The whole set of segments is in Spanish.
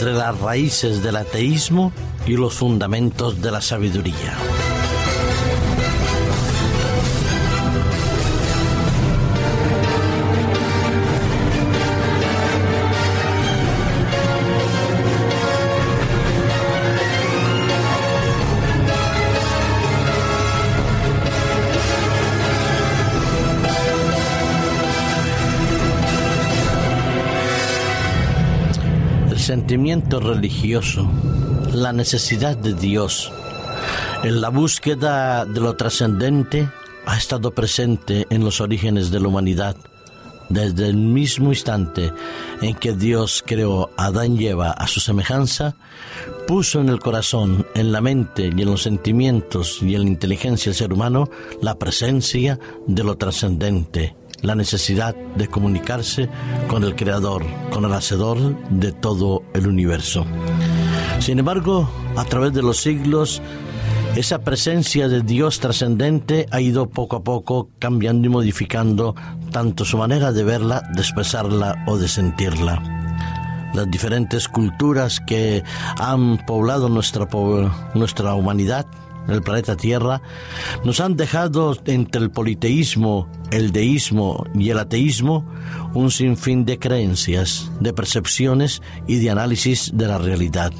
entre las raíces del ateísmo y los fundamentos de la sabiduría. Sentimiento religioso, la necesidad de Dios, en la búsqueda de lo trascendente ha estado presente en los orígenes de la humanidad. Desde el mismo instante en que Dios creó a Adán y Eva a su semejanza, puso en el corazón, en la mente y en los sentimientos y en la inteligencia del ser humano la presencia de lo trascendente, la necesidad de comunicarse con el Creador, con el Hacedor de todo el universo. Sin embargo, a través de los siglos, esa presencia de Dios trascendente ha ido poco a poco cambiando y modificando tanto su manera de verla, de expresarla o de sentirla. Las diferentes culturas que han poblado nuestra, nuestra humanidad el planeta Tierra, nos han dejado entre el politeísmo, el deísmo y el ateísmo un sinfín de creencias, de percepciones y de análisis de la realidad.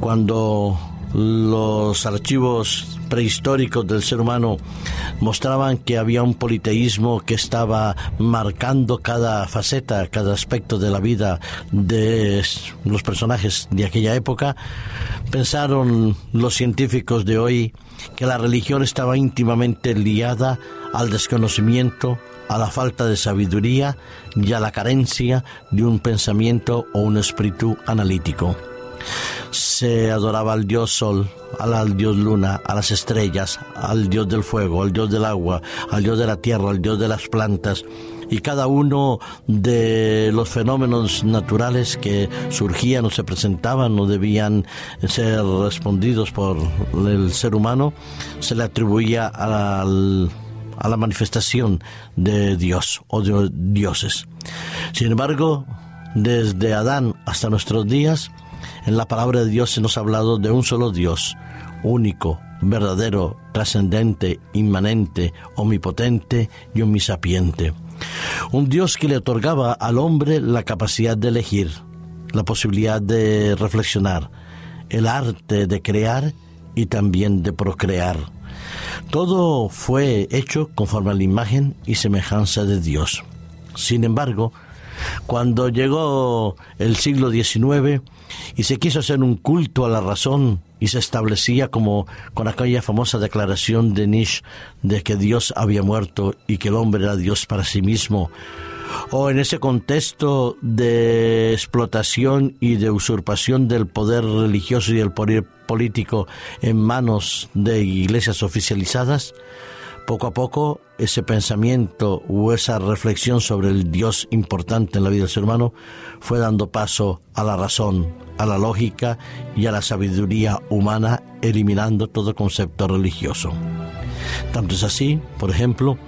Cuando los archivos prehistóricos del ser humano mostraban que había un politeísmo que estaba marcando cada faceta, cada aspecto de la vida de los personajes de aquella época, pensaron los científicos de hoy que la religión estaba íntimamente liada al desconocimiento, a la falta de sabiduría y a la carencia de un pensamiento o un espíritu analítico se adoraba al dios sol, al, dios luna, a las estrellas, al dios del fuego, al dios del agua, al dios de la tierra, al dios de las plantas y cada uno de los fenómenos naturales que surgían o se presentaban o debían ser respondidos por el ser humano se le atribuía a la manifestación de Dios o de dioses. Sin embargo, desde Adán hasta nuestros días, en la palabra de Dios se nos ha hablado de un solo Dios, único, verdadero, trascendente, inmanente, omnipotente y omnisapiente. Un Dios que le otorgaba al hombre la capacidad de elegir, la posibilidad de reflexionar, el arte de crear y también de procrear. Todo fue hecho conforme a la imagen y semejanza de Dios. Sin embargo, cuando llegó el siglo XIX y se quiso hacer un culto a la razón y se establecía como con aquella famosa declaración de Nietzsche de que Dios había muerto y que el hombre era Dios para sí mismo, o en ese contexto de explotación y de usurpación del poder religioso y el poder político en manos de iglesias oficializadas, poco a poco ese pensamiento o esa reflexión sobre el Dios importante en la vida del ser humano fue dando paso a la razón, a la lógica y a la sabiduría humana, eliminando todo concepto religioso. Tanto es así, por ejemplo,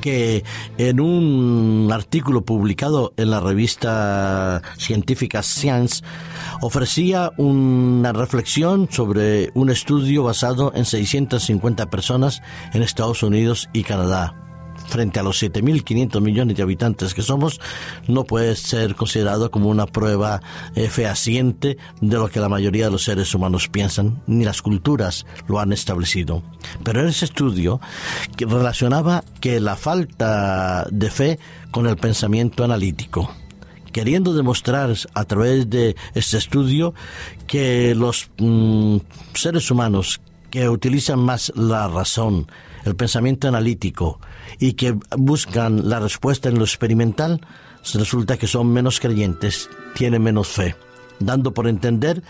que en un artículo publicado en la revista científica Science ofrecía una reflexión sobre un estudio basado en 650 personas en Estados Unidos y Canadá frente a los 7.500 millones de habitantes que somos, no puede ser considerado como una prueba eh, fehaciente de lo que la mayoría de los seres humanos piensan, ni las culturas lo han establecido. Pero ese estudio que relacionaba que la falta de fe con el pensamiento analítico queriendo demostrar a través de este estudio que los mm, seres humanos que utilizan más la razón, el pensamiento analítico y que buscan la respuesta en lo experimental, resulta que son menos creyentes, tienen menos fe dando por entender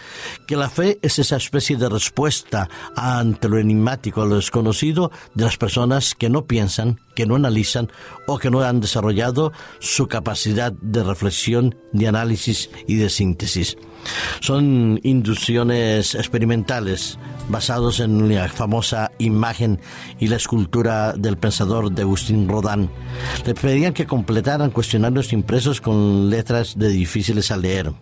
que la fe es esa especie de respuesta ante lo enigmático, lo desconocido de las personas que no piensan, que no analizan o que no han desarrollado su capacidad de reflexión, de análisis y de síntesis. Son inducciones experimentales basados en la famosa imagen y la escultura del pensador de Agustín Rodin. Le pedían que completaran cuestionarios impresos con letras de difíciles a leer.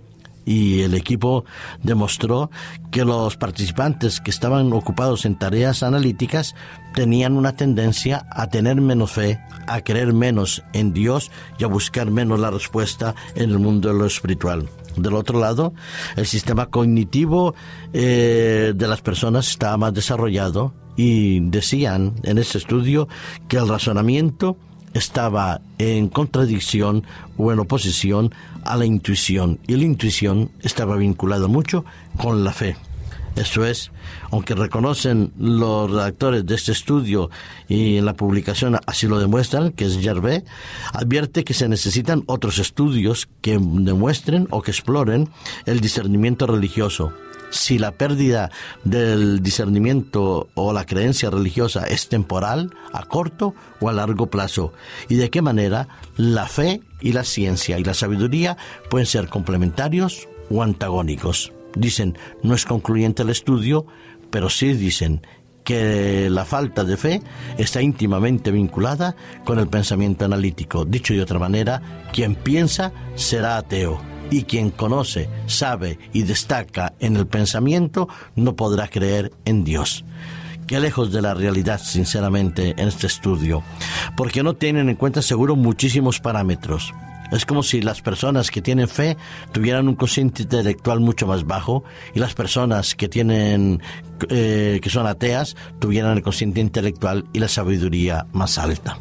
Y el equipo demostró que los participantes que estaban ocupados en tareas analíticas tenían una tendencia a tener menos fe, a creer menos en Dios y a buscar menos la respuesta en el mundo de lo espiritual. Del otro lado, el sistema cognitivo eh, de las personas estaba más desarrollado y decían en ese estudio que el razonamiento estaba en contradicción o en oposición a la intuición y la intuición estaba vinculada mucho con la fe. Eso es, aunque reconocen los redactores de este estudio y en la publicación así lo demuestran, que es Gervais, advierte que se necesitan otros estudios que demuestren o que exploren el discernimiento religioso, si la pérdida del discernimiento o la creencia religiosa es temporal, a corto o a largo plazo, y de qué manera la fe y la ciencia y la sabiduría pueden ser complementarios o antagónicos. Dicen, no es concluyente el estudio, pero sí dicen que la falta de fe está íntimamente vinculada con el pensamiento analítico. Dicho de otra manera, quien piensa será ateo y quien conoce, sabe y destaca en el pensamiento no podrá creer en Dios. Qué lejos de la realidad, sinceramente, en este estudio, porque no tienen en cuenta seguro muchísimos parámetros. Es como si las personas que tienen fe tuvieran un cociente intelectual mucho más bajo y las personas que tienen eh, que son ateas tuvieran el cociente intelectual y la sabiduría más alta.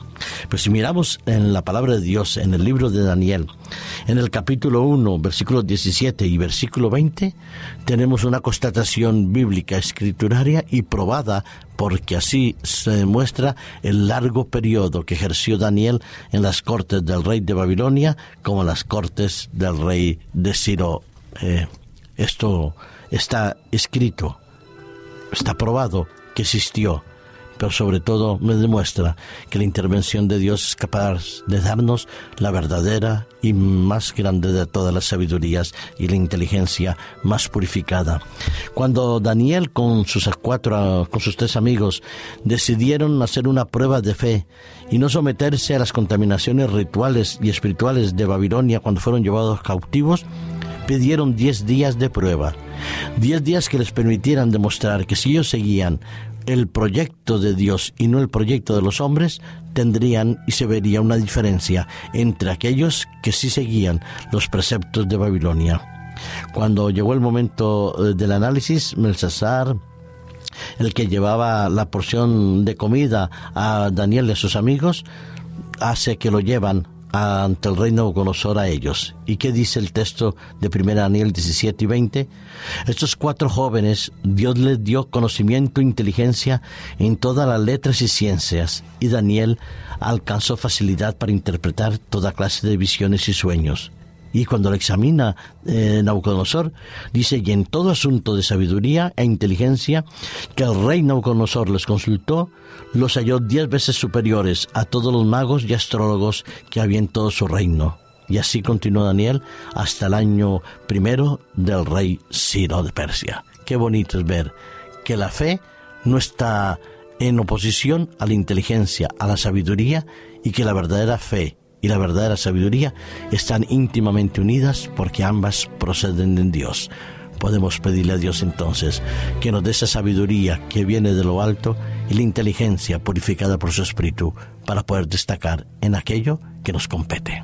Pero si miramos en la palabra de Dios, en el libro de Daniel, en el capítulo 1, versículos 17 y versículo 20, tenemos una constatación bíblica escrituraria y probada porque así se demuestra el largo periodo que ejerció Daniel en las cortes del rey de Babilonia como en las cortes del rey de Ciro. Eh, esto está escrito, está probado que existió pero sobre todo me demuestra que la intervención de Dios es capaz de darnos la verdadera y más grande de todas las sabidurías y la inteligencia más purificada. Cuando Daniel con sus cuatro, con sus tres amigos decidieron hacer una prueba de fe y no someterse a las contaminaciones rituales y espirituales de Babilonia cuando fueron llevados cautivos, pidieron diez días de prueba, diez días que les permitieran demostrar que si ellos seguían el proyecto de Dios y no el proyecto de los hombres, tendrían y se vería una diferencia entre aquellos que sí seguían los preceptos de Babilonia. Cuando llegó el momento eh, del análisis, Melsasar, el que llevaba la porción de comida a Daniel y a sus amigos, hace que lo llevan ante el reino Nabucodonosor a ellos. ¿Y qué dice el texto de 1 Daniel 17 y 20? Estos cuatro jóvenes, Dios les dio conocimiento e inteligencia en todas las letras y ciencias, y Daniel alcanzó facilidad para interpretar toda clase de visiones y sueños. Y cuando lo examina eh, Nabucodonosor, dice, y en todo asunto de sabiduría e inteligencia que el rey Nabucodonosor les consultó, los halló diez veces superiores a todos los magos y astrólogos que había en todo su reino. Y así continuó Daniel hasta el año primero del rey Ciro de Persia. Qué bonito es ver que la fe no está en oposición a la inteligencia, a la sabiduría, y que la verdadera fe y la verdadera sabiduría están íntimamente unidas porque ambas proceden de Dios. Podemos pedirle a Dios entonces que nos dé esa sabiduría que viene de lo alto y la inteligencia purificada por su Espíritu para poder destacar en aquello que nos compete.